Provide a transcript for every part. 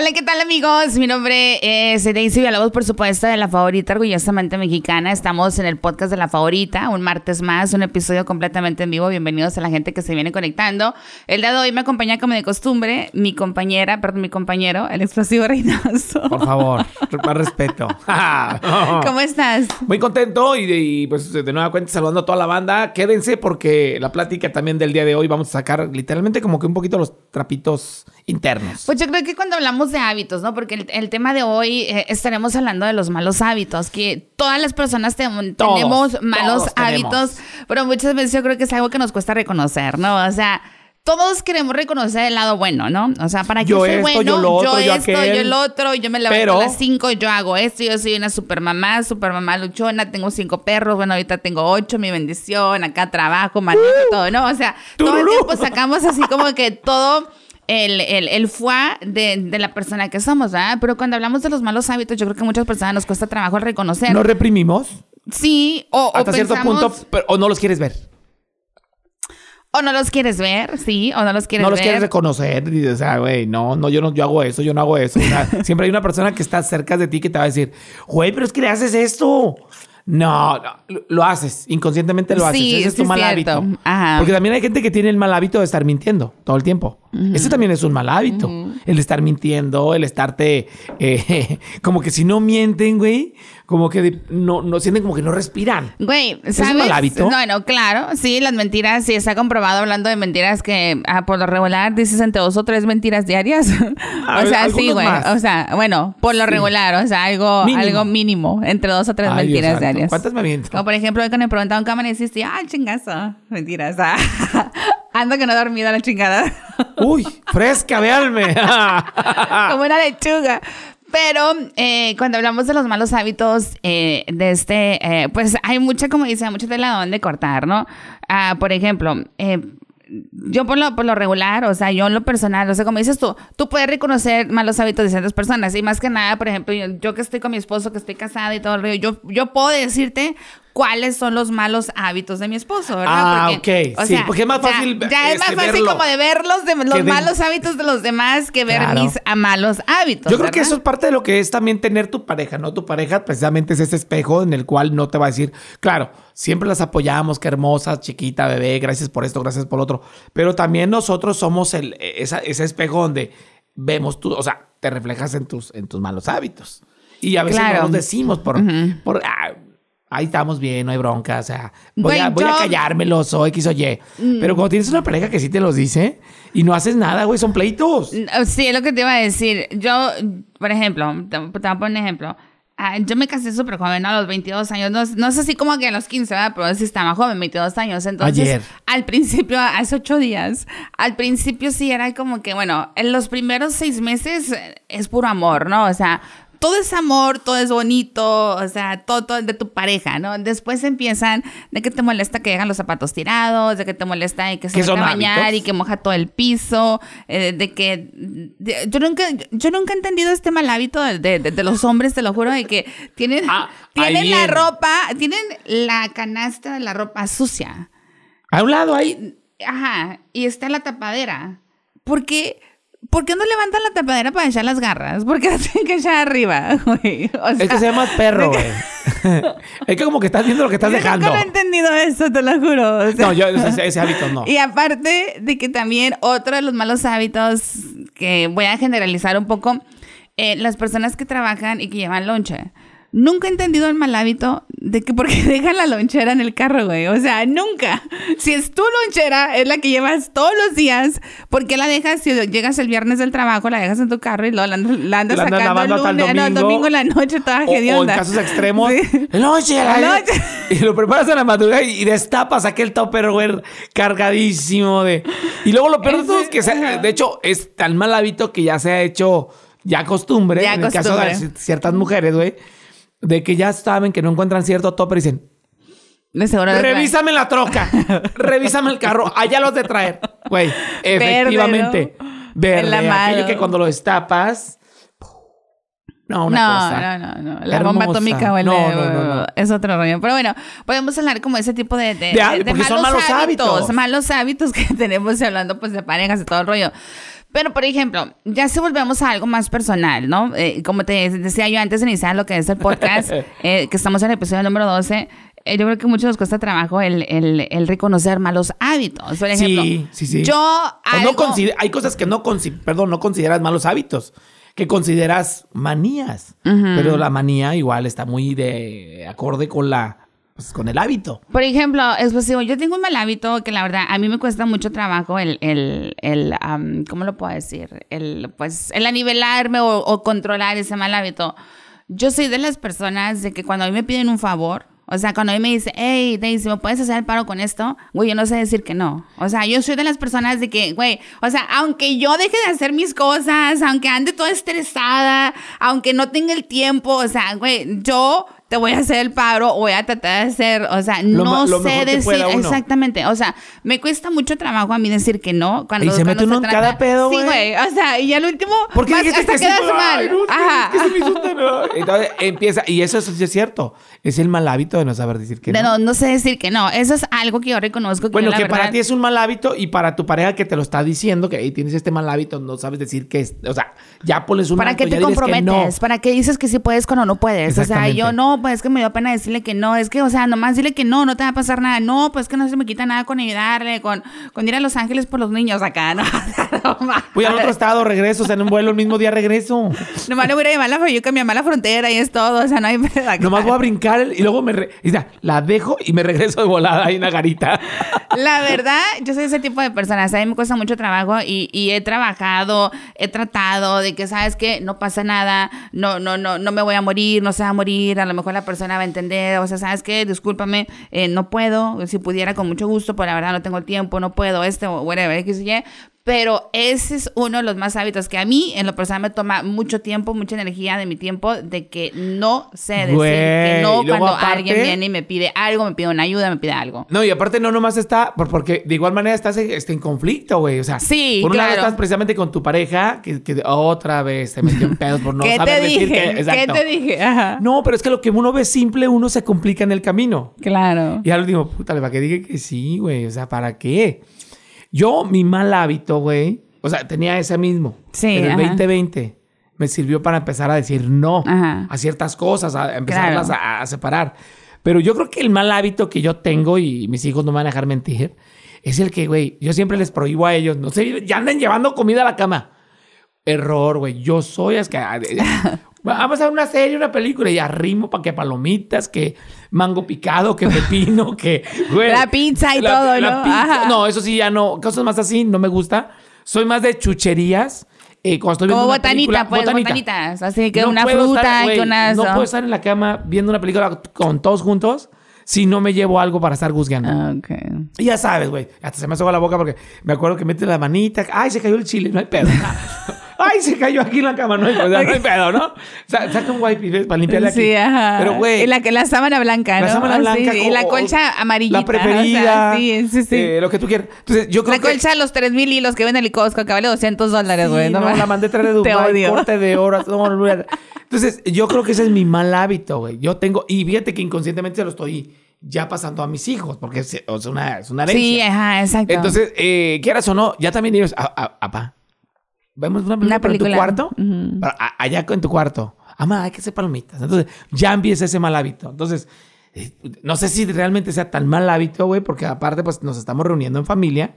Hola, ¿qué tal amigos? Mi nombre es Daisy Villalobos, por supuesto, de La Favorita Orgullosamente Mexicana. Estamos en el podcast de La Favorita, un martes más, un episodio completamente en vivo. Bienvenidos a la gente que se viene conectando. El día de hoy me acompaña como de costumbre mi compañera, perdón, mi compañero, el explosivo Reynoso. Por favor, más respeto. ¿Cómo estás? Muy contento y, y, pues de nueva cuenta saludando a toda la banda. Quédense porque la plática también del día de hoy vamos a sacar literalmente como que un poquito los trapitos internos. Pues yo creo que cuando hablamos de hábitos, ¿no? Porque el, tema de hoy eh, estaremos hablando de los malos hábitos, que todas las personas tenemos malos hábitos, pero muchas veces yo creo que es algo que nos cuesta reconocer, ¿no? O sea, todos queremos reconocer el lado bueno, ¿no? O sea, para que yo soy bueno, yo, lo otro, yo, esto, yo el otro, yo me levanto a las cinco, yo hago esto, yo soy una super mamá, super mamá luchona, tengo cinco perros, bueno, ahorita tengo ocho, mi bendición, acá trabajo, manejo, uh, todo, ¿no? O sea, todo el tiempo sacamos así como que todo el, el, el foie de, de, la persona que somos, ¿verdad? Pero cuando hablamos de los malos hábitos, yo creo que a muchas personas nos cuesta trabajo reconocer. ¿No reprimimos? Sí, o, Hasta cierto punto, o no los quieres ver. O no los quieres ver, sí, o no los quieres ver. No los quieres reconocer. Y dices, ah, güey, no, no, yo no, yo hago eso, yo no hago eso. siempre hay una persona que está cerca de ti que te va a decir, güey, pero es que le haces esto. No, lo haces, inconscientemente lo haces. Ese es tu mal hábito. Porque también hay gente que tiene el mal hábito de estar mintiendo todo el tiempo. Ese también es un mal hábito. El estar mintiendo, el estarte. Eh, como que si no mienten, güey, como que no, no sienten como que no respiran. Güey, ¿sabes? ¿Es un mal hábito? No, no, claro. Sí, las mentiras, sí, está comprobado hablando de mentiras que ah, por lo regular dices entre dos o tres mentiras diarias. o sea, sí, güey. O sea, bueno, por lo regular, o sea, algo mínimo, algo mínimo entre dos o tres mentiras diarias. ¿Cuántas me miento? Como por ejemplo, cuando me preguntaban cámara y deciste, ah, chingazo. Mentiras. Ando que no he dormido la chingada. Uy, fresca, véanme. Como una lechuga. Pero eh, cuando hablamos de los malos hábitos eh, de este, eh, pues hay mucha, como dice, mucha tela donde cortar, ¿no? Ah, por ejemplo, yo por lo, por lo regular, o sea, yo en lo personal, o sea, como dices tú, tú puedes reconocer malos hábitos de ciertas personas. Y más que nada, por ejemplo, yo, que estoy con mi esposo, que estoy casada y todo el rollo, yo, yo puedo decirte cuáles son los malos hábitos de mi esposo, ¿verdad? Ah, ok. sí, porque es más fácil. Ya, es más este, fácil como de ver los, de, los malos hábitos de los demás que ver mis malos hábitos. Yo creo que eso es parte de lo que es también tener tu pareja, ¿no? Tu pareja precisamente es ese espejo en el cual no te va a decir, claro, siempre las apoyamos, qué hermosa, chiquita, bebé, gracias por esto, gracias por lo otro. Pero también nosotros somos el, ese espejo donde vemos tú, o sea, te reflejas en tus, en tus malos hábitos. Y a veces no nos decimos por, por ah, ahí estamos bien, no hay bronca, o sea, voy, a, voy a callármelo, soy, X o Y. Mm. Pero cuando tienes una pareja que sí te los dice y no haces nada, güey, son pleitos. Sí, es lo que te iba a decir. Yo, por ejemplo, te, voy a poner un ejemplo. Ah, yo me casé súper joven, a los 22 años. No, no es así como que a los 15, ¿verdad? Pero sí estaba joven, 22 años. Entonces, Ayer. al principio, hace ocho días, al principio sí era como que, bueno, en los primeros seis meses es puro amor, ¿no? O sea, todo es amor, todo es bonito, o sea, todo, todo, de tu pareja, ¿no? Después empiezan de que te molesta que llegan los zapatos tirados, de que te molesta y que se va a bañar y que moja todo el piso, eh, de que yo nunca yo nunca he entendido este mal hábito de, los hombres, te lo juro, de que tienen ah, tienen la ropa, tienen la canasta de la ropa sucia. A un lado ahí. Ajá, y está la tapadera. Porque ¿Por qué no levantan la tapadera para echar las garras? ¿Por qué tienen que echar arriba, güey? es que se llama perro, güey. es que como que estás viendo lo que estás dejando. Yo nunca he entendido eso, te lo juro. no, yo ese, hábito no. Y aparte de que también otro de los malos hábitos que voy a generalizar un poco, eh, las personas que trabajan y que llevan lonche. Nunca he entendido el mal hábito de que porque dejan la lonchera en el carro, güey. O sea, nunca. Si es tu lonchera, es la que llevas todos los días, ¿por qué la dejas si llegas el viernes del trabajo, la dejas en tu carro y la, andas sacando el, lunes, domingo, el domingo en la noche toda o, o en casos extremos, sí. noche, la noche. Y lo preparas en la madrugada y destapas aquel topperware cargadísimo de... Y luego lo peor de todo es que, de hecho, es tan mal hábito que ya se ha hecho ya costumbre, en el caso de ciertas mujeres, güey de que ya saben que no encuentran cierto topper y dicen, revísame la troca, revísame el carro, allá los de traer. Güey, efectivamente, verde, aquello que cuando lo destapas... No, una no, cosa. No, no, no. La bomba atómica huele. No, no, no, Es otro rollo. Pero bueno, podemos hablar como ese tipo de, de, malos, son malos hábitos, Malos hábitos que tenemos hablando pues de parejas y todo el rollo. Pero, por ejemplo, ya si volvemos a algo más personal, ¿no? Eh, como te decía yo antes de iniciar lo que es el podcast, eh, que estamos en el episodio número 12, eh, yo creo que mucho nos cuesta trabajo el, el, reconocer malos hábitos. Por ejemplo, sí, sí, sí. Yo hay cosas que no, perdón, no consideras malos hábitos que consideras manías. Pero la manía igual está muy de acorde con la pues, con el hábito. Por ejemplo, es posible, yo tengo un mal hábito que la verdad a mí me cuesta mucho trabajo el, el, el ¿cómo lo puedo decir? El, pues, el anivelarme o, o, controlar ese mal hábito. Yo soy de las personas de que cuando a mí me piden un favor, o sea, cuando a mí me dice, hey, Daisy, ¿me puedes hacer el paro con esto? Güey, yo no sé decir que no. O sea, yo soy de las personas de que, güey, o sea, aunque yo deje de hacer mis cosas, aunque ande toda estresada, aunque no tenga el tiempo, o sea, güey, yo te voy a hacer el paro voy a tratar de hacer, o sea, no sé decir exactamente, o sea, me cuesta mucho trabajo a mí decir que no cuando y se mete uno en cada pedo, güey. Sí, güey, o sea, y al último ¿Por qué hasta que quedas mal. Ajá. Entonces empieza y eso, sí es cierto, es el mal hábito de no saber decir que no. no. No sé decir que no, eso es algo que yo reconozco que Bueno, que para ti es un mal hábito y para tu pareja que te lo está diciendo que ahí tienes este mal hábito, no sabes decir que es, o sea, ya pones un Para qué te comprometes, para qué dices que sí puedes cuando no puedes, o sea, yo no pues es que me dio pena decirle que no, es que, o sea, nomás dile que no, no te va a pasar nada, no, pues que no se me quita nada con ayudarle, con, con ir a Los Ángeles por los niños acá, ¿no? Voy al otro estado, regreso, o sea, en un vuelo el mismo día regreso. Nomás le voy a llevar la que mi mamá la frontera y es todo, o sea, no hay Nomás voy a brincar y luego me, re... la dejo y me regreso de volada ahí en la garita. La verdad, yo soy ese tipo de personas, a mí me cuesta mucho trabajo y, y he trabajado, he tratado de que, ¿sabes que No pasa nada, no, no, no, no me voy a morir, no se va a morir, a lo mejor la persona va a entender, o sea, ¿sabes qué? Discúlpame, eh, no puedo, si pudiera con mucho gusto, pero la verdad no tengo tiempo, no puedo, este o whatever, X y pero ese es uno de los más hábitos que a mí, en lo personal, me toma mucho tiempo, mucha energía de mi tiempo, de que no sé decir que no cuando alguien viene y me pide algo, me pide una ayuda, me pide algo. No, y aparte no nomás está, porque de igual manera estás este, en conflicto, güey. O sea, sí, por un lado estás precisamente con tu pareja, que, otra vez te metió en pedos por no saber decir que. Exacto. ¿Qué te dije? No, pero es que lo que uno ve simple, uno se complica en el camino. Claro. Y al último, puta, le va que dije que sí, güey. O sea, ¿para qué? Yo, mi mal hábito, güey, o sea, tenía ese mismo. Sí. En el 2020 me sirvió para empezar a decir no a ciertas cosas, a empezarlas a, separar. Pero yo creo que el mal hábito que yo tengo, y mis hijos no me van a dejar mentir, es el que, güey, yo siempre les prohíbo a ellos, no sé, ya andan llevando comida a la cama. Error, güey. Yo soy es que Vamos a ver una serie, una película y arrimo para que palomitas, que mango picado, que pepino, que... la pizza y todo, ¿no? no, eso sí ya no. Cosas más así, no me gusta. Soy más de chucherías. Eh, cuando estoy viendo Como botanita, pues, botanitas. Así que una fruta, que unas... No puedo estar en la cama viendo una película con todos juntos si no me llevo algo para estar juzgando. Ah, y ya sabes, güey. Hasta se me soba la boca porque me acuerdo que mete la manita. Ay, se cayó el chile. No hay pedo. Ay, se cayó aquí en la cama, no hay, no hay pedo, ¿no? Saca un wipe para limpiarle aquí. Sí, ajá. Pero, güey. La, la sábana blanca, ¿no? La sábana blanca. y la colcha amarillita. La preferida. sí, sí, sí. Eh, lo que tú quieras. Entonces, yo creo la colcha, los 3000 hilos que venden el Costco, que vale 200 dólares, güey. no, la mandé traer de Dubai, corte de horas. No, Entonces, yo creo que ese es mi mal hábito, güey. Yo tengo, y fíjate que inconscientemente se lo estoy ya pasando a mis hijos, porque es, una, es una herencia. Sí, ajá, exacto. Entonces, eh, quieras o no, ya también ellos, apá, vemos una película, en tu cuarto, allá en tu cuarto. Ama, hay que hacer palomitas. Entonces, ya empieza ese mal hábito. Entonces, eh, no sé si realmente sea tan mal hábito, güey, porque aparte, pues nos estamos reuniendo en familia.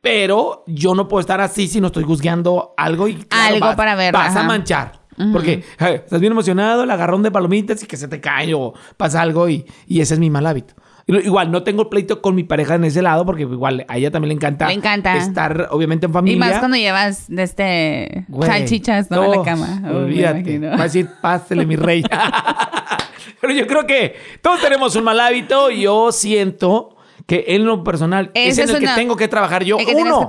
Pero yo no puedo estar así si no estoy juzgando algo y algo para ver. Vas a manchar. Porque estás bien emocionado, el agarrón de palomitas y que se te cae o pasa algo y, y ese es mi mal hábito. Igual, no tengo pleito con mi pareja en ese lado porque igual a ella también le encanta, le encanta. estar obviamente en familia. Y más cuando llevas de este salchichas ¿no? en la cama. olvídate. Va a decir, pásele mi rey. Pero yo creo que todos tenemos un mal hábito. y Yo siento que en lo personal es en el que tengo que trabajar yo. uno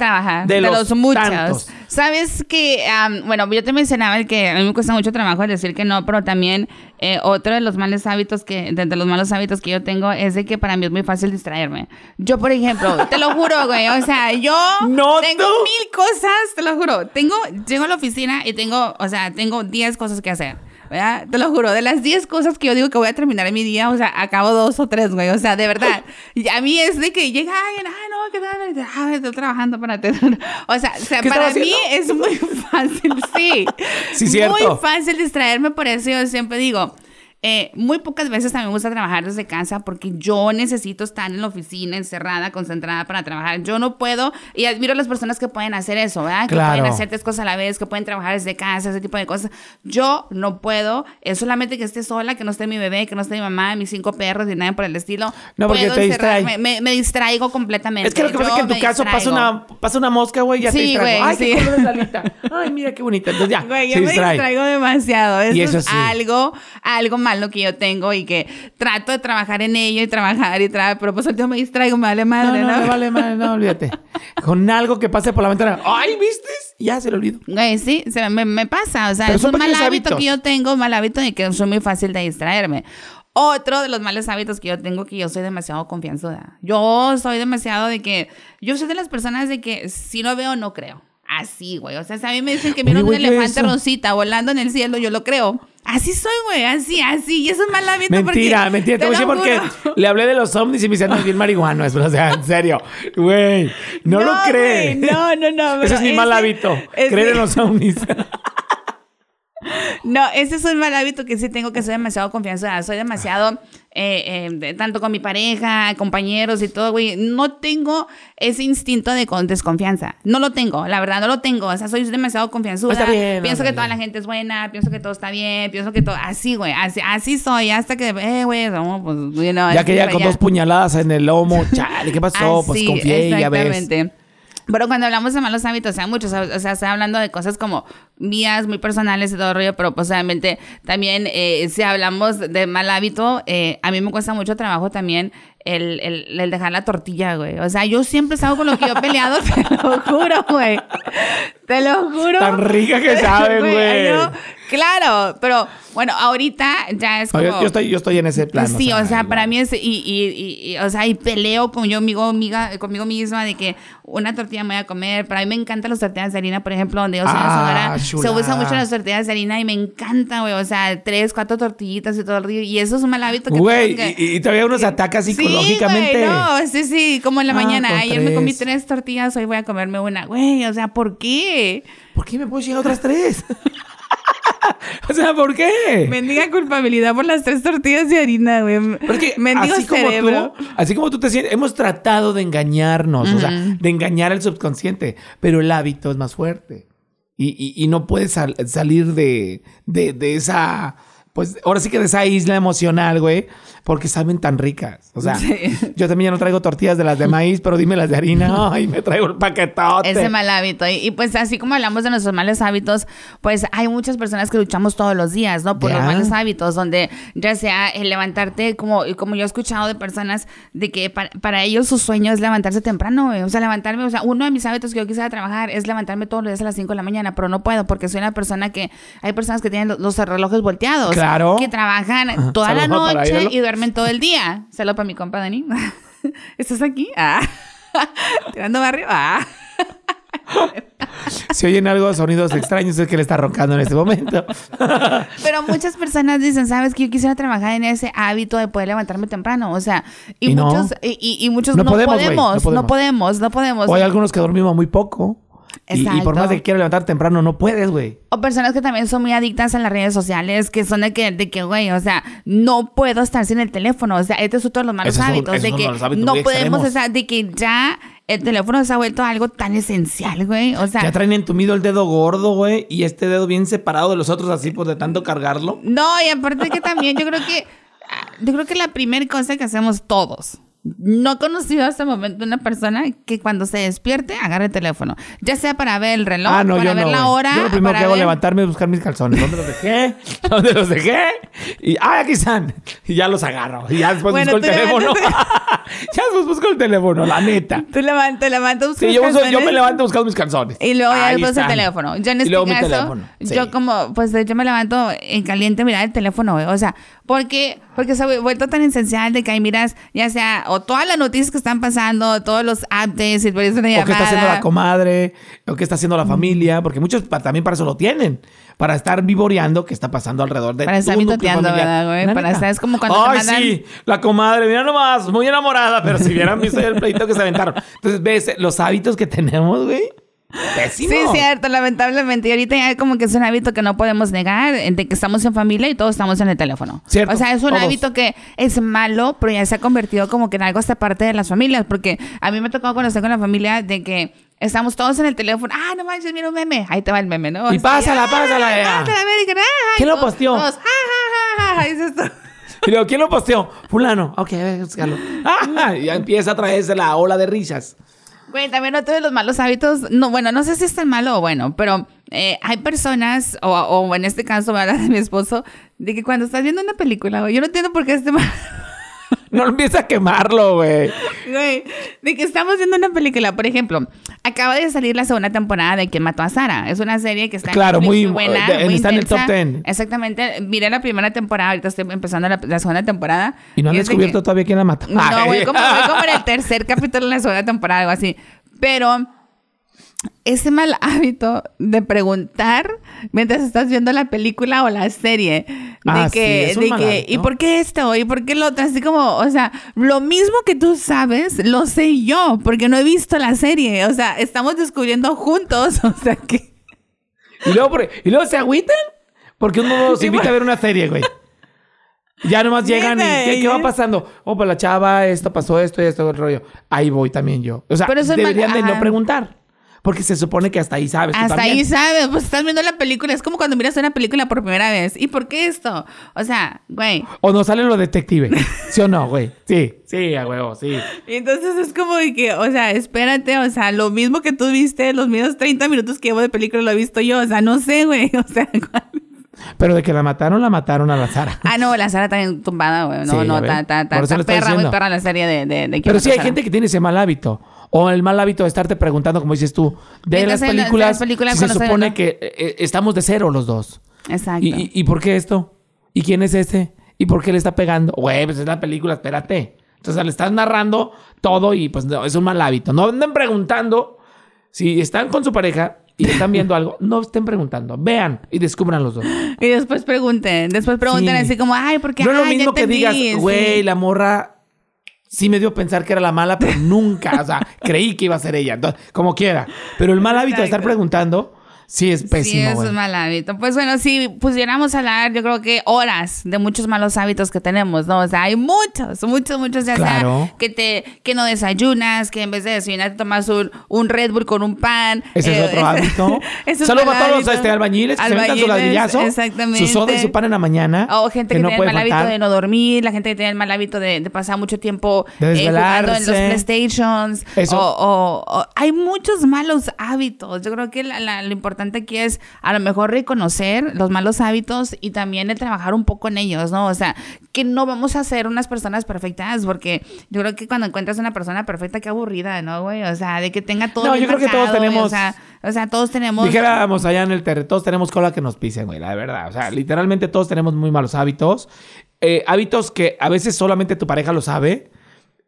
de, los, muchos. Sabes que, bueno, yo te mencionaba el que a mí me cuesta mucho trabajo decir que no, pero también eh, otro de los malos hábitos que, de, los malos hábitos que yo tengo es de que para mí es muy fácil distraerme. Yo, por ejemplo, te lo juro, güey, o sea, yo no tengo mil cosas, te lo juro. Tengo, llego a la oficina y tengo, o sea, tengo 10 cosas que hacer. ¿Verdad? Te lo juro, de las 10 cosas que yo digo que voy a terminar en mi día, o sea, acabo dos o tres, güey. O sea, de verdad. Y a mí es de que llega alguien, ay, no, ¿qué tal? Ah, estoy trabajando para ti. O sea, o sea para mí es muy fácil, sí. Sí, cierto. Muy fácil distraerme, por eso yo siempre digo, eh, muy pocas veces también me gusta trabajar desde casa porque yo necesito estar en la oficina encerrada, concentrada para trabajar. Yo no puedo, y admiro a las personas que pueden hacer eso, ¿verdad? Que pueden hacer tres cosas a la vez, que pueden trabajar desde casa, ese tipo de cosas. Yo no puedo, es solamente que esté sola, que no esté mi bebé, que no esté mi mamá, mis cinco perros y nada por el estilo. No, porque te distrae. Me, me, distraigo completamente. Es que lo que pasa es que en tu caso pasa una, pasa una mosca, güey, ya te distraigo. Ay, sí. qué Ay, mira qué bonita. Entonces ya, güey, yo me distraigo demasiado. Eso, es algo, algo malo que yo tengo y que trato de trabajar en ello y trabajar y trabajar, pero pues yo me distraigo, me vale madre, ¿no? No, no, vale madre, no, olvídate. Con algo que pase por la ventana, ¡ay, viste! Ya se lo olvido. Sí, se me, me, pasa, o sea, es un mal hábito que yo tengo, mal hábito de que soy muy fácil de distraerme. Otro de los malos hábitos que yo tengo que yo soy demasiado confianzuda. Yo soy demasiado de que yo soy de las personas de que si no veo no creo. Así, güey. O sea, si a mí me dicen que viene un elefante rosita volando en el cielo, yo lo creo. Así soy, güey, así, así. Y eso es mal hábito Mentira, mentira. Te voy a decir porque le hablé de los ovnis y me dicen, no, bien marihuano. O sea, en serio. Güey, no, lo cree. no, no, no. Ese es mi mal hábito. Creer en los ovnis. No, ese es un mal hábito que sí tengo que soy demasiado confianza. Soy demasiado, eh, eh, tanto con mi pareja, compañeros y todo, güey. No tengo ese instinto de desconfianza. No lo tengo, la verdad, no lo tengo. O sea, soy demasiado confianzuda. pienso que toda la gente es buena, pienso que todo está bien, pienso que todo. Así, güey, así, así soy. Hasta que, eh, güey, pues, you Ya que ya con dos puñaladas en el lomo, chale, ¿qué pasó? pues confié, ya ves. Pero cuando hablamos de malos hábitos, o sea, muchos, o sea, estoy hablando de cosas como mías, muy personales y todo el rollo, pero pues obviamente también eh, si hablamos de mal hábito, eh, a mí me cuesta mucho trabajo también el, el, el, dejar la tortilla, güey. O sea, yo siempre salgo con lo que yo he peleado, te lo juro, güey. Te lo juro. Tan rica que sabe, güey. Claro, pero bueno, ahorita ya es como... Yo, estoy, yo estoy en ese plan. Sí, o sea, para mí es... Y, y, y, o sea, y peleo con yo conmigo, amiga, conmigo misma de que una tortilla me voy a comer. Para mí me encantan las tortillas de harina, por ejemplo, donde yo soy ah, se usa mucho las tortillas de harina y me encanta, güey. O sea, tres, cuatro tortillitas y todo el río. Y eso es un mal hábito que Güey, y, todavía unos atacas psicológicamente. Sí, no, sí, sí, como en la ah, mañana. Ayer me comí tres tortillas, hoy voy a comerme una. Güey, o sea, ¿por qué? ¿Por qué me puedo llegar otras tres? o sea, ¿por qué? Mendiga culpabilidad por las tres tortillas de harina, güey. Porque Mendigo así cerebro. Como tú, así como tú te sientes, hemos tratado de engañarnos, o sea, de engañar al subconsciente, pero el hábito es más fuerte. Y, y, no puedes salir de, de, de esa pues ahora sí que de esa isla emocional, güey, porque saben tan ricas. O sea, yo también ya no traigo tortillas de las de maíz, pero dime las de harina, ay, me traigo el paquetote. Ese mal hábito. Y, pues así como hablamos de nuestros malos hábitos, pues hay muchas personas que luchamos todos los días, ¿no? Por los malos hábitos, donde ya sea el levantarte, como, como yo he escuchado de personas, de que para, ellos su sueño es levantarse temprano, güey. O sea, levantarme, o sea, uno de mis hábitos que yo quisiera trabajar es levantarme todos los días a las 5 de la mañana, pero no puedo porque soy una persona que, hay personas que tienen los, relojes volteados. Que trabajan toda la noche y duermen todo el día. Saludos para mi compa Dani. ¿Estás aquí? Ah. Tirando barrio. Ah. Si oyen algo, sonidos extraños, es que le está roncando en este momento. Pero muchas personas dicen, ¿sabes que yo quisiera trabajar en ese hábito de poder levantarme temprano? O sea, y, muchos, no? y, muchos no, podemos, no, podemos, no podemos, O hay algunos que dormimos muy poco. Y, por más que quieras levantar temprano, no puedes, güey. O personas que también son muy adictas a las redes sociales, que son de que, de que, güey, o sea, no puedo estar sin el teléfono. O sea, estos son todos los malos hábitos. de que no podemos, o sea, de que ya el teléfono se ha vuelto algo tan esencial, güey. O sea. Ya traen entumido el dedo gordo, güey, y este dedo bien separado de los otros, así, por de tanto cargarlo. No, y aparte que también yo creo que. Yo creo que la primera cosa que hacemos todos no he conocido hasta el momento una persona que cuando se despierte agarre el teléfono. Ya sea para ver el reloj, ah, para ver la hora. Yo lo primero que hago es levantarme y buscar mis calzones. ¿Dónde los dejé? ¿Dónde los dejé? Y ¡ay, aquí están! Y ya los agarro. Y ya después busco el teléfono. ya después busco el teléfono, la neta. Tú levantas, levantas, buscas sí, yo, yo, me levanto buscando mis calzones. Y luego ya después el teléfono. Yo en este caso, teléfono. yo como, pues yo me levanto en caliente mirar el teléfono, güey. O sea, porque, porque se ha vuelto tan esencial de que ahí miras, ya sea, o todas las noticias que están pasando, todos los updates, y por eso O qué está haciendo la comadre, o qué está haciendo la familia, porque muchos también para eso lo tienen. para estar vivoreando qué está pasando alrededor de Para estar mitoteando, ¿verdad, güey? Para estar, es como cuando Ay, sí, la comadre, mira nomás, muy enamorada, pero si vieran visto el pleito que se aventaron. Entonces, ves los hábitos que tenemos, güey. Pésimo. Sí, cierto, lamentablemente. Y ahorita ya como que es un hábito que no podemos negar, de que estamos en familia y todos estamos en el teléfono. Cierto. O sea, es un hábito que es malo, pero ya se ha convertido como que en algo hasta parte de las familias. Porque a mí me ha tocado conocer con la familia de que estamos todos en el teléfono. Ah, no manches, mira un meme. Ahí te va el meme, ¿no? Y pásala, pásala. Pásala, ¿Quién lo posteó? Todos, esto. Y luego, ¿quién lo posteó? Fulano. Ok, a ver, búscalo. Ah, ya empieza a traerse la ola de risas. Güey, también otro de los malos hábitos, no, bueno, no sé si es tan malo o bueno, pero eh, hay personas, o, o, en este caso, a de mi esposo, de que cuando estás viendo una película, yo no entiendo por qué este no empieza a quemarlo, güey. Güey, de que estamos viendo una película, por ejemplo, acaba de salir la segunda temporada de Quien mató a Sara. Es una serie que está claro, muy, buena, muy está en el top ten. Exactamente. Miré la primera temporada, ahorita estoy empezando la, segunda temporada. ¿Y no han descubierto todavía quién la mató? No, güey, como, como en el tercer capítulo de la segunda temporada, algo así. Pero ese mal hábito de preguntar mientras estás viendo la película o la serie. De ah, que, sí, de que ¿y por qué esto? ¿Y por qué lo otro? Así como, o sea, lo mismo que tú sabes, lo sé yo, porque no he visto la serie. O sea, estamos descubriendo juntos. O sea que. Y luego, y luego se agüitan porque uno se invita a ver una serie, güey. Ya nomás llegan y ¿qué, va pasando? Oh, pues la chava, esto pasó, esto y esto, el rollo. Ahí voy también yo. O sea, deberían de no preguntar. Porque se supone que hasta ahí sabes. Hasta ahí sabes. Pues estás viendo la película. Es como cuando miras una película por primera vez. ¿Y por qué esto? O sea, güey. O no sale lo detective. ¿Sí o no, güey? Sí, sí, a huevo, sí. Y entonces es como que, o sea, espérate. O sea, lo mismo que tú viste, los mismos 30 minutos que llevo de película lo he visto yo. O sea, no sé, güey. O sea, Pero de que la mataron, la mataron a la Sara. Ah, no, la Sara está tumbada, güey. No, no, está, está, está perra, muy perra la serie de, de, de Pero sí hay gente que tiene ese mal hábito. O el mal hábito de estarte preguntando, como dices tú, de las películas, se supone que eh, eh, estamos de cero los dos. Exacto. ¿Y, por qué esto? ¿Y quién es ese? ¿Y por qué le está pegando? Güey, pues es la película, espérate. Entonces le estás narrando todo y pues es un mal hábito. No anden preguntando si están con su pareja y están viendo algo, no estén preguntando. Vean y descubran los dos. Y después pregunten. Después pregunten así como, ay, ¿por qué? No es lo mismo que digas, güey, la morra sí me dio a pensar que era la mala, pero nunca, o sea, creí que iba a ser ella. Entonces, como quiera. Pero el mal hábito de estar preguntando Sí, es pésimo. Sí, es un mal hábito. Pues bueno, si pudiéramos hablar, yo creo que horas de muchos malos hábitos que tenemos, ¿no? O sea, hay muchos, muchos, muchos, ya sea que te, que no desayunas, que en vez de desayunar te tomas un, un Red Bull con un pan. Ese es otro eh, hábito. Saludos a todos los este, albañiles que albañiles, se su ladrillazo. Exactamente. Su soda y su pan en la mañana. O gente que, tiene el mal hábito de no dormir, la gente que tiene el mal hábito de, pasar mucho tiempo eh, jugando en los PlayStations. Eso. O, hay muchos malos hábitos. Yo creo que lo importante importante aquí es a lo mejor reconocer los malos hábitos y también el trabajar un poco en ellos, ¿no? O sea, que no vamos a ser unas personas perfectas, porque yo creo que cuando encuentras una persona perfecta, qué aburrida, ¿no, güey? O sea, de que tenga todo. No, yo creo que todos tenemos. O sea, todos tenemos. Dijéramos allá en el terreno, todos tenemos cola que nos pisen, güey, la verdad. O sea, literalmente todos tenemos muy malos hábitos. Eh, hábitos que a veces solamente tu pareja lo sabe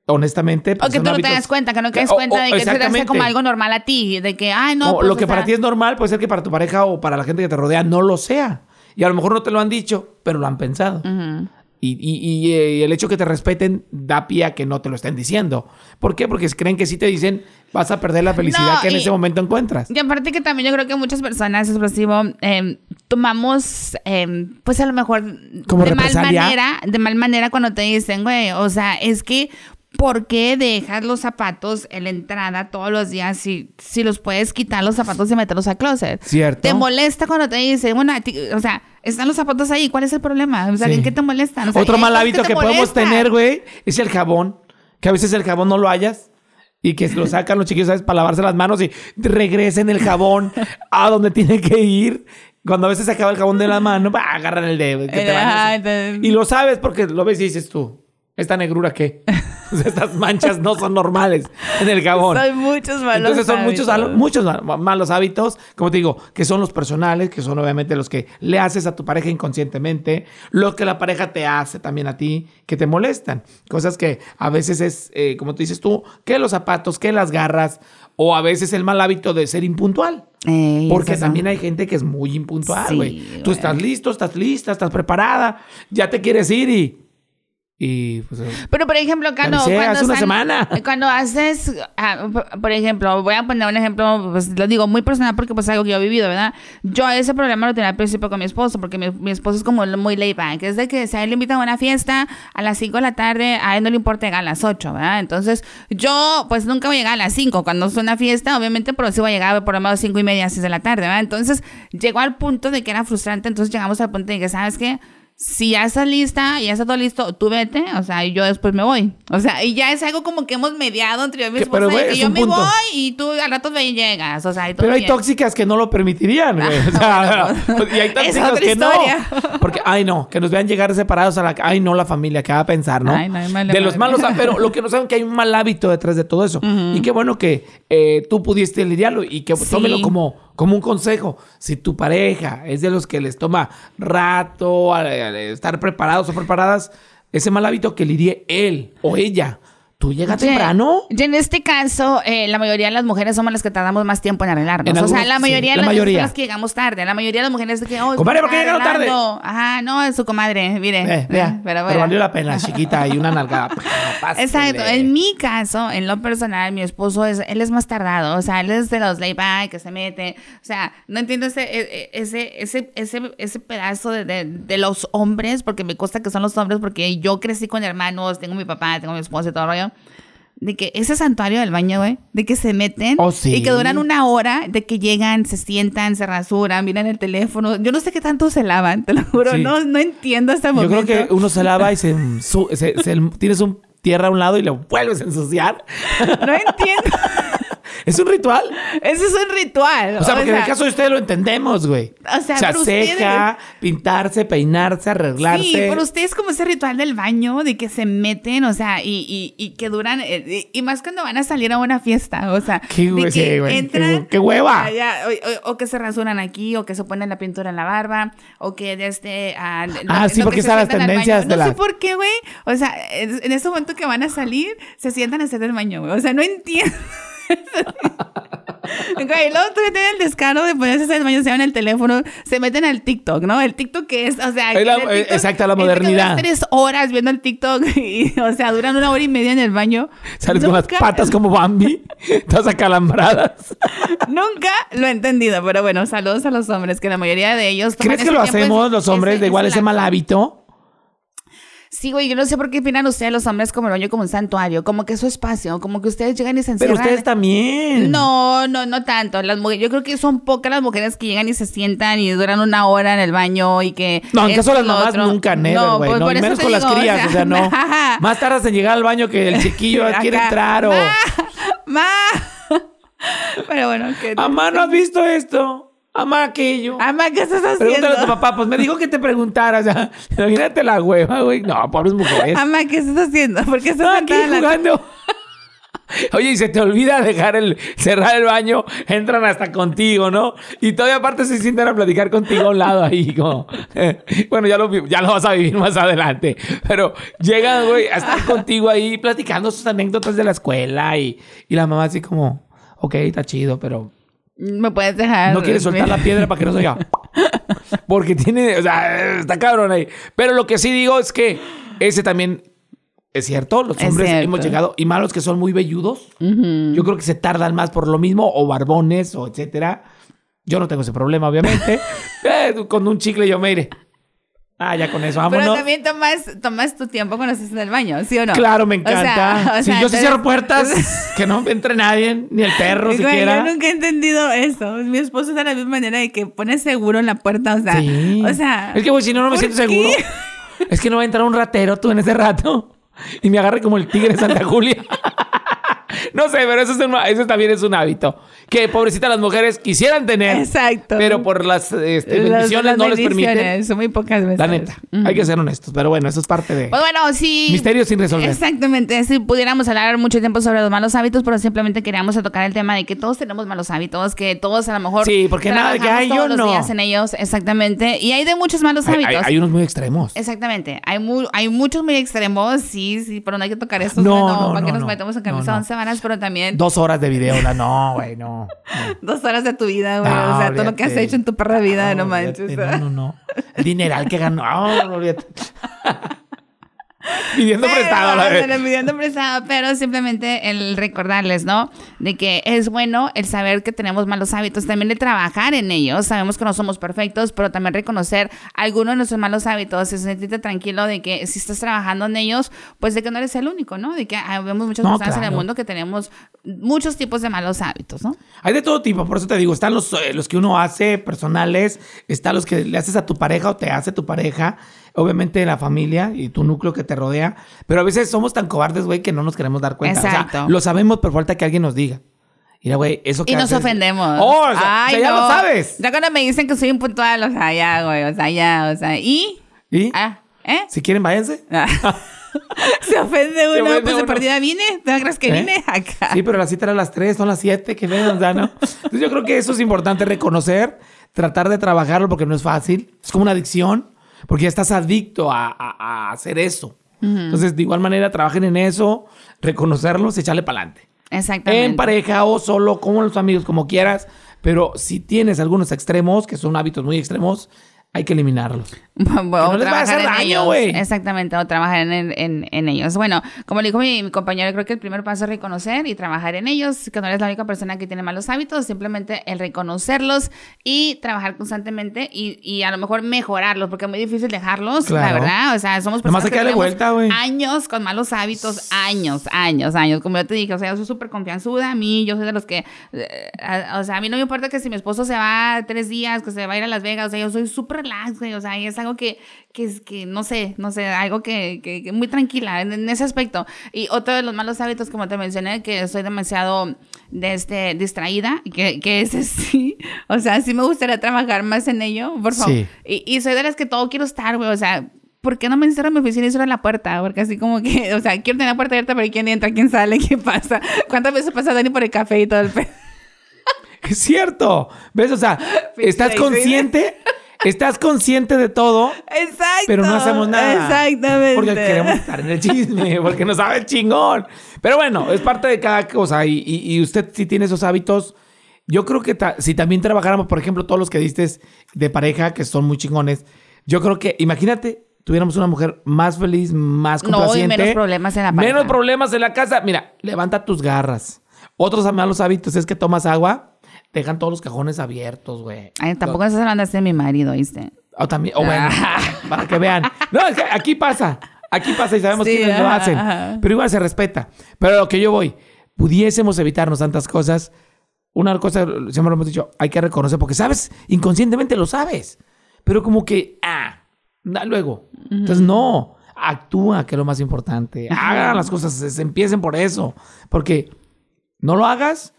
honestamente. Pues, o que tú no te das cuenta, que no te das cuenta de que se te hace como algo normal a ti, de que, ay, no. Pues, lo que para ti es normal puede ser que para tu pareja o para la gente que te rodea no lo sea. Y a lo mejor no te lo han dicho, pero lo han pensado. y, y, y, el hecho que te respeten da pie a que no te lo estén diciendo. ¿Por qué? Porque creen que si te dicen vas a perder la felicidad que en ese momento encuentras. Y aparte que también yo creo que muchas personas, explosivo, eh, tomamos, eh, pues a lo mejor Como de mal manera, de mal manera cuando te dicen, güey, o sea, es que ¿por qué dejas los zapatos en la entrada todos los días si, si los puedes quitar los zapatos y meterlos al closet? Cierto. Te molesta cuando te dicen, bueno, o sea, están los zapatos ahí, ¿cuál es el problema? O sea, ¿en qué te molestan? Otro mal hábito que, podemos tener, güey, es el jabón. Que a veces el jabón no lo hayas y que lo sacan los chiquillos, ¿sabes? Para lavarse las manos y regresen el jabón a donde tiene que ir. Cuando a veces se acaba el jabón de la mano, bah, agarran el dedo. y lo sabes porque lo ves y dices tú, ¿esta negrura qué? estas manchas no son normales en el jabón. Son muchos malos Entonces son muchos, muchos malos hábitos, como te digo, que son los personales, que son obviamente los que le haces a tu pareja inconscientemente, lo que la pareja te hace también a ti, que te molestan. Cosas que a veces es, eh, como tú dices tú, que los zapatos, que las garras, o a veces el mal hábito de ser impuntual. Porque también hay gente que es muy impuntual, güey. tú estás listo, estás lista, estás preparada, ya te quieres ir y y pues, Pero por ejemplo, cuando, hace una semana. cuando haces, ah, por ejemplo, voy a poner un ejemplo, pues lo digo muy personal porque pues es algo que yo he vivido, ¿verdad? Yo ese problema lo tenía al principio con mi esposo, porque mi, esposo es como muy laid back, es de que si a él le invitan a una fiesta a las 5 de la tarde, a él no le importa llegar a las 8, ¿verdad? Entonces yo pues nunca voy a llegar a las 5, cuando es una fiesta, obviamente, pero sí voy a llegar por lo menos 5 y media, 6 de la tarde, ¿verdad? Entonces llegó al punto de que era frustrante, entonces llegamos al punto de que, ¿sabes qué? Si ya estás lista y ya está todo listo, tú vete, o sea, y yo después me voy. O sea, y ya es algo como que hemos mediado entre yo y mi esposa, que yo me voy y tú al rato me llegas, o sea, y Pero hay tóxicas que no lo permitirían, güey. O sea, y hay tóxicas que no. Porque, ay, no, que nos vean llegar separados a la... Ay, no, la familia, ¿qué va a pensar, no? Ay, no hay de los malos... Pero lo que no saben que hay un mal hábito detrás de todo eso. Y qué bueno que eh, tú pudiste lidiarlo y que tómelo como como un consejo, si tu pareja es de los que les toma rato estar preparados o preparadas, ese mal hábito que lidie él o ella ¿Tú llegas temprano? Y en este caso, eh, la mayoría de las mujeres somos las que tardamos más tiempo en arreglarnos. o sea, la mayoría de las mujeres que llegamos tarde. La mayoría de las mujeres que... Oh, comadre, ¿por qué llegaron tarde? Ajá, no, es su comadre, mire. Eh, vea, pero, valió la pena, chiquita, y una nalgada. Exacto. En mi caso, en lo personal, mi esposo, es, él es más tardado. O sea, él es de los layback que se mete. O sea, no entiendo ese, e, e, ese, ese, ese, ese pedazo de, de, de, los hombres, porque me consta que son los hombres, porque yo crecí con hermanos, tengo mi papá, tengo mi esposo y todo el rollo de que ese santuario del baño, güey, de que se meten oh, y que duran una hora, de que llegan, se sientan, se rasuran, miran el teléfono. Yo no sé qué tanto se lavan, te lo juro, no, no entiendo este momento. Yo creo que uno se lava y se, tienes un tierra a un lado y lo vuelves a ensuciar. No entiendo. ¿Es un ritual? Ese es un ritual. O sea, porque en el caso de ustedes lo entendemos, güey. O sea, o sea pintarse, peinarse, arreglarse. Sí, pero ustedes como ese ritual del baño, de que se meten, o sea, y, y, que duran, eh, y, más cuando van a salir a una fiesta, o sea. Qué, güey, qué, hueva. o, que se rasuran aquí, o que se ponen la pintura en la barba, o que desde... Este, ah, ah sí, porque están las tendencias de No sé por qué, güey. O sea, en ese momento que van a salir, se sientan a hacer el baño, güey. O sea, no entiendo. Okay, luego tú tienes el descaro de ponerse ese baño, se en el teléfono, se meten al TikTok, ¿no? El TikTok que es, o sea... Es la, eh, exacto, la modernidad. tres horas viendo el TikTok y, o sea, duran una hora y media en el baño. Sales con las patas como Bambi, todas acalambradas. Nunca lo he entendido, pero bueno, saludos a los hombres, que la mayoría de ellos... ¿Crees que lo hacemos los hombres de igual ese mal hábito? Sí, güey, yo no sé por qué opinan ustedes los hombres como el baño como un santuario, como que es su espacio, como que ustedes llegan y se encierran. Pero ustedes también. No, no, no tanto. Las mujeres, yo creo que son pocas las mujeres que llegan y se sientan y duran una hora en el baño y que. No, en caso las mamás nunca, never, güey. No, pues, menos con las crías, o sea, no. Más tardas en llegar al baño que el chiquillo quiere entrar o. Ma, Pero bueno, ¿qué? Mamá, ¿no has visto esto? Ama aquello. Ama, ¿qué estás haciendo? Pregúntale a tu papá. Pues me dijo que te preguntara. O sea, imagínate la hueva, güey. No, pobres mujeres. Ama, ¿qué estás haciendo? ¿Por qué estás aquí jugando? Oye, y se te olvida dejar el, cerrar el baño, entran hasta contigo, ¿no? Y todavía aparte se sienten a platicar contigo a un lado ahí, como, bueno, ya lo, ya lo vas a vivir más adelante, pero llegan, güey, a estar contigo ahí platicando sus anécdotas de la escuela y, y la mamá así como, ok, está chido, pero me puedes dejar. No quiere soltar la piedra para que no se oiga. Porque tiene, o sea, está cabrón ahí. Pero lo que sí digo es que ese también es cierto. Los hombres hemos llegado, y malos que son muy velludos, yo creo que se tardan más por lo mismo, o barbones, o etcétera. Yo no tengo ese problema, obviamente. Eh, con un chicle yo me iré. Ah, ya con eso, vámonos. Pero también tomas, tomas tu tiempo cuando estás en el baño, ¿sí o no? Claro, me encanta. si yo sí cierro puertas, que no entre nadie, ni el perro siquiera. Yo nunca he entendido eso. Mi esposo está de la misma manera de que pone seguro en la puerta, o sea... Sí. O sea... Es que, güey, si no, no me siento seguro. Es que no va a entrar un ratero tú en ese rato y me agarre como el tigre de Santa Julia. No sé, pero eso, eso también es un hábito. Que pobrecitas las mujeres quisieran tener. Exacto. Pero por las este, bendiciones no les permiten. Son muy pocas veces. La neta. Hay que ser honestos. Pero bueno, eso es parte de. Pues bueno, sí. Misterios sin resolver. Exactamente. Si pudiéramos hablar mucho tiempo sobre los malos hábitos, pero simplemente queríamos tocar el tema de que todos tenemos malos hábitos, que todos a lo mejor. Sí, porque nada, que hay todos yo los días en ellos. Exactamente. Y hay de muchos malos hábitos. Hay, unos muy extremos. Exactamente. Hay, hay muchos muy extremos, sí, sí, pero no hay que tocar estos. No, no, para que nos metamos en camisa 11 semanas, pero también. Dos horas de video, no, güey, no, Dos horas de tu vida, güey. o sea, todo lo que has hecho en tu perra vida, no, manches. No, no, no. El dineral que ganó. no, no, pidiendo prestado la vez. Pidiendo prestado, pero simplemente el recordarles, ¿no? De que es bueno el saber que tenemos malos hábitos, también de trabajar en ellos. Sabemos que no somos perfectos, pero también reconocer algunos de nuestros malos hábitos y sentirte tranquilo de que si estás trabajando en ellos, pues de que no eres el único, ¿no? De que vemos muchas personas en el mundo que tenemos muchos tipos de malos hábitos, ¿no? Hay de todo tipo, por eso te digo, están los, eh, los que uno hace personales, están los que le haces a tu pareja o te hace tu pareja obviamente la familia y tu núcleo que te rodea, pero a veces somos tan cobardes, güey, que no nos queremos dar cuenta. Exacto. O sea, lo sabemos, pero falta que alguien nos diga. Mira, güey, eso que Y nos ofendemos. Oh, o sea, ya lo sabes. Ya cuando me dicen que soy impuntual, o sea, ya, güey, o sea, ya, o sea, ¿y? ¿Y? Ah, ¿eh? Si quieren, váyanse. Ah. se ofende uno, se pues de partida vine, ¿te crees que ¿Eh? vine acá? Sí, pero la cita era a las 3, son las 7, que ven, o sea, ¿no? Entonces yo creo que eso es importante reconocer, tratar de trabajarlo porque no es fácil, es como una adicción. Porque ya estás adicto a, hacer eso. Entonces, de igual manera, trabajen en eso, reconocerlos y echarle para adelante. Exactamente. En pareja o solo, como los amigos, como quieras. Pero si tienes algunos extremos, que son hábitos muy extremos, hay que eliminarlos. Bueno, no les va a hacer daño, güey. Exactamente, o trabajar en, en, en, ellos. Bueno, como le dijo mi, compañero, creo que el primer paso es reconocer y trabajar en ellos, que no eres la única persona que tiene malos hábitos, simplemente el reconocerlos y trabajar constantemente y, y a lo mejor mejorarlos, porque es muy difícil dejarlos, la verdad. O sea, somos personas que, que vuelta, años con malos hábitos, años, años, años. Como yo te dije, o sea, yo soy súper confianzuda, a mí, yo soy de los que, eh, o sea, a mí no me importa que si mi esposo se va tres días, que se va a ir a Las Vegas, o sea, yo soy súper relax, o sea, es algo que, que, es, que no sé, no sé, algo que, que, muy tranquila en, ese aspecto. Y otro de los malos hábitos, como te mencioné, que soy demasiado de este, distraída, que, que ese sí, o sea, sí me gustaría trabajar más en ello, por favor. Y, y soy de las que todo quiero estar, güey, o sea, ¿por qué no me encierro en mi oficina y cierro la puerta? Porque así como que, o sea, quiero tener la puerta abierta, pero ¿quién entra? ¿Quién sale? ¿Qué pasa? ¿Cuántas veces pasa Dani por el café y todo el pedo? Es cierto. ¿Ves? O sea, ¿estás consciente? Estás consciente de todo. Exacto. Pero no hacemos nada. Exactamente. Porque queremos estar en el chisme, porque no sabe chingón. Pero bueno, es parte de cada cosa. Y, usted si tiene esos hábitos, yo creo que si también trabajáramos, por ejemplo, todos los que diste de pareja, que son muy chingones, yo creo que, imagínate, tuviéramos una mujer más feliz, más complaciente. No, menos problemas en la pareja. Menos problemas en la casa. Mira, levanta tus garras. Otros malos hábitos es que tomas agua dejan todos los cajones abiertos, güey. Ay, tampoco estás hablando de mi marido, ¿viste? O también, o bueno, para que vean. No, es que aquí pasa. Aquí pasa y sabemos quiénes lo hacen. Pero igual se respeta. Pero lo que yo voy, pudiésemos evitarnos tantas cosas. Una cosa, siempre lo hemos dicho, hay que reconocer, porque sabes, inconscientemente lo sabes. Pero como que, ah, da luego. Entonces, no, actúa, que es lo más importante. Hagan las cosas, se empiecen por eso. Porque no lo hagas,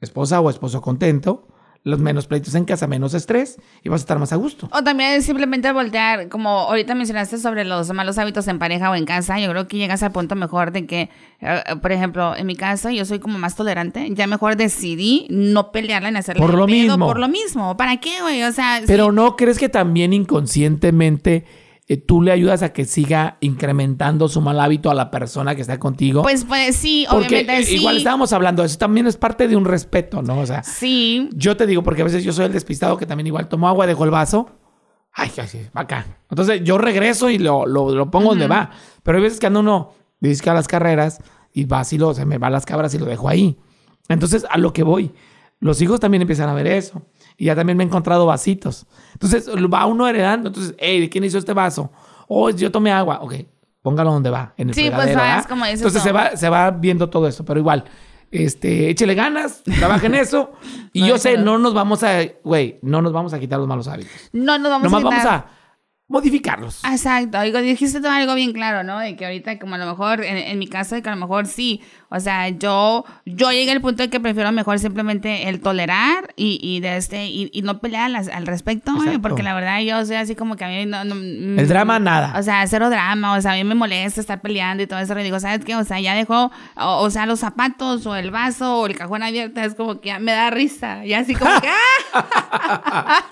esposa o esposo contento, los menos pleitos en casa, menos estrés y vas a estar más a gusto. O también simplemente voltear, como ahorita mencionaste sobre los malos hábitos en pareja o en casa, yo creo que llegas al punto mejor de que, eh, por ejemplo, en mi casa yo soy como más tolerante, ya mejor decidí no pelearla en hacerle por lo mismo. Por lo mismo, ¿para qué, güey? O sea... Pero no crees que también inconscientemente eh, tú le ayudas a que siga incrementando su mal hábito a la persona que está contigo. Pues, pues sí, obviamente sí. Igual estábamos hablando, eso también es parte de un respeto, ¿no? O sea, sí. Yo te digo, porque a veces yo soy el despistado que también igual tomo agua, dejo el vaso. Ay, ay, acá. Entonces yo regreso y lo, lo, pongo donde va. Pero hay veces que ando uno, dice a las carreras y va así, lo, se me va las cabras y lo dejo ahí. Entonces, a lo que voy, los hijos también empiezan a ver eso. Y ya también me he encontrado vasitos. Entonces va uno heredando. Entonces, hey, ¿de quién hizo este vaso? Oh, yo tomé agua. Ok, póngalo donde va, en el Sí, pues vas, como dices Entonces se va, se va viendo todo eso. Pero igual, este, échele ganas, trabaje en eso. Y yo sé, no nos vamos a, güey, no nos vamos a quitar los malos hábitos. No nos vamos Nomás a vamos a modificarlos. Exacto, digo, dijiste todo algo bien claro, ¿no? De que ahorita como a lo mejor, en, mi caso, de que a lo mejor sí, o sea, yo, yo llegué al punto de que prefiero mejor simplemente el tolerar y, y de este, y, no pelear al, respecto, porque la verdad yo soy así como que a mí no, El drama nada. O sea, cero drama, o sea, a mí me molesta estar peleando y todo eso, y digo, ¿sabes qué? O sea, ya dejó, o, sea, los zapatos o el vaso o el cajón abierto, es como que me da risa, y así como que, ¡ah!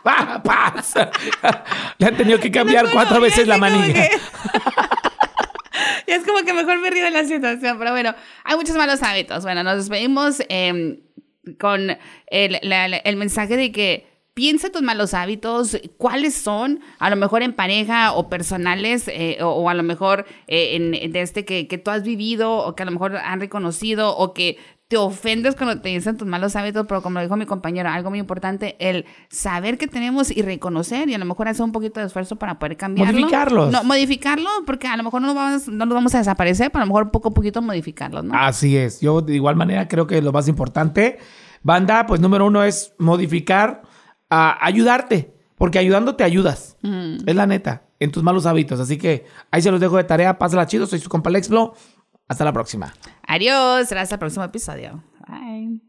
¡Pasa! Le han tenido que cambiar cuatro veces la manilla. y es como que mejor me río de la situación. Pero bueno, hay muchos malos hábitos. Bueno, nos despedimos em, con el, el mensaje de que piensa tus malos hábitos, cuáles son, a lo mejor en pareja o personales, eh, o, a lo mejor eh, en, de este que, que, tú has vivido, o que a lo mejor han reconocido, o que te ofendes cuando te dicen tus malos hábitos, pero como lo dijo mi compañero, algo muy importante, el saber que tenemos y reconocer y a lo mejor hacer un poquito de esfuerzo para poder cambiarlo. Modificarlos. No, modificarlo, porque a lo mejor no, vamos, no nos vamos a desaparecer, pero a lo mejor poco a poquito modificarlos, ¿no? Así es. Yo de igual manera creo que lo más importante, banda, pues número uno es modificar, a ayudarte, porque ayudándote ayudas. Mm. Es la neta, en tus malos hábitos. Así que ahí se los dejo de tarea. Pásala chido, soy su compa Lexblo. Hasta la próxima. Adiós, hasta el próximo episodio. Bye.